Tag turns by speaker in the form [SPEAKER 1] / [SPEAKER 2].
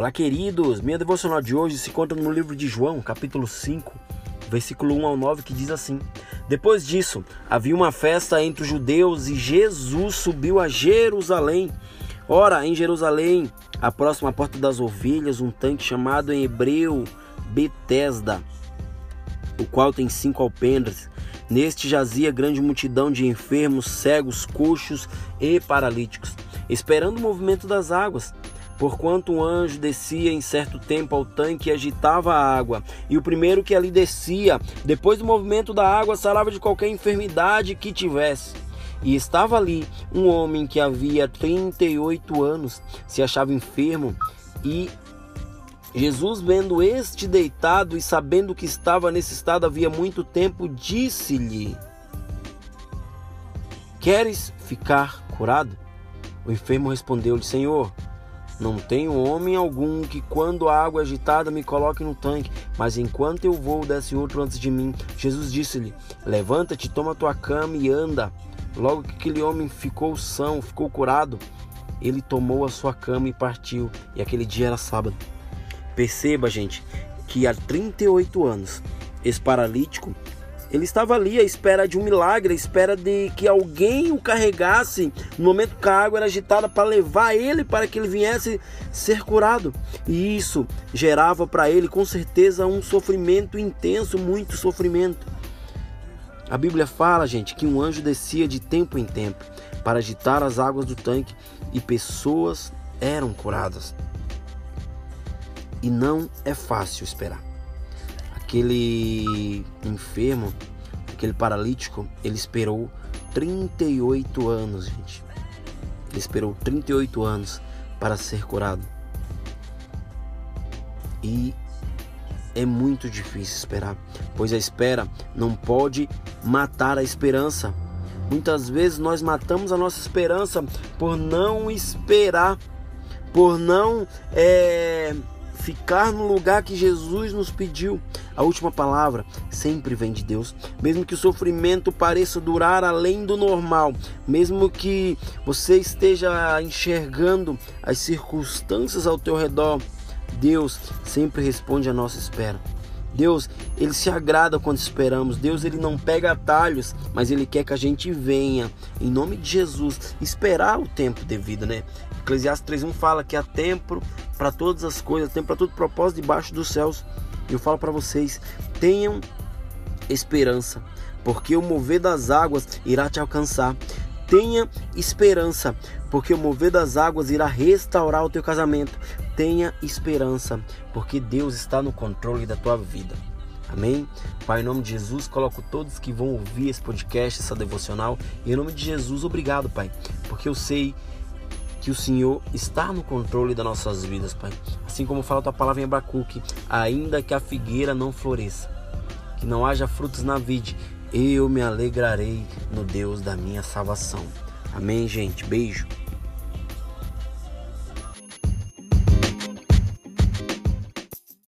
[SPEAKER 1] Olá, queridos! Minha devocional de hoje se encontra no livro de João, capítulo 5, versículo 1 ao 9, que diz assim: Depois disso, havia uma festa entre os judeus e Jesus subiu a Jerusalém. Ora, em Jerusalém, a próxima porta das ovelhas, um tanque chamado em hebreu Betesda, o qual tem cinco alpendres. Neste jazia grande multidão de enfermos, cegos, coxos e paralíticos, esperando o movimento das águas. Porquanto um anjo descia em certo tempo ao tanque e agitava a água, e o primeiro que ali descia, depois do movimento da água, sarava de qualquer enfermidade que tivesse. E estava ali um homem que havia 38 anos, se achava enfermo, e Jesus, vendo este deitado e sabendo que estava nesse estado havia muito tempo, disse-lhe: Queres ficar curado? O enfermo respondeu-lhe: Senhor, não tenho homem algum que, quando a água é agitada, me coloque no tanque, mas enquanto eu vou, desce outro antes de mim. Jesus disse-lhe: Levanta-te, toma tua cama e anda. Logo que aquele homem ficou são, ficou curado, ele tomou a sua cama e partiu. E aquele dia era sábado. Perceba, gente, que há 38 anos, esse paralítico ele estava ali à espera de um milagre, à espera de que alguém o carregasse no momento que a água era agitada para levar ele para que ele viesse ser curado. E isso gerava para ele com certeza um sofrimento intenso, muito sofrimento. A Bíblia fala, gente, que um anjo descia de tempo em tempo para agitar as águas do tanque e pessoas eram curadas. E não é fácil esperar aquele enfermo, aquele paralítico, ele esperou 38 anos, gente. Ele esperou 38 anos para ser curado. E é muito difícil esperar, pois a espera não pode matar a esperança. Muitas vezes nós matamos a nossa esperança por não esperar, por não é, ficar no lugar que Jesus nos pediu. A última palavra sempre vem de Deus, mesmo que o sofrimento pareça durar além do normal, mesmo que você esteja enxergando as circunstâncias ao teu redor, Deus sempre responde à nossa espera. Deus, ele se agrada quando esperamos. Deus, ele não pega atalhos, mas ele quer que a gente venha, em nome de Jesus, esperar o tempo devido, né? Eclesiastes 3:1 fala que há tempo para todas as coisas, tempo para todo propósito debaixo dos céus. Eu falo para vocês, tenham esperança, porque o mover das águas irá te alcançar. Tenha esperança, porque o mover das águas irá restaurar o teu casamento. Tenha esperança, porque Deus está no controle da tua vida. Amém? Pai, em nome de Jesus, coloco todos que vão ouvir esse podcast, essa devocional. E em nome de Jesus, obrigado, Pai, porque eu sei que o Senhor está no controle das nossas vidas, Pai. Assim como fala a tua palavra em Abacuque, ainda que a figueira não floresça, que não haja frutos na vide, eu me alegrarei no Deus da minha salvação. Amém, gente? Beijo.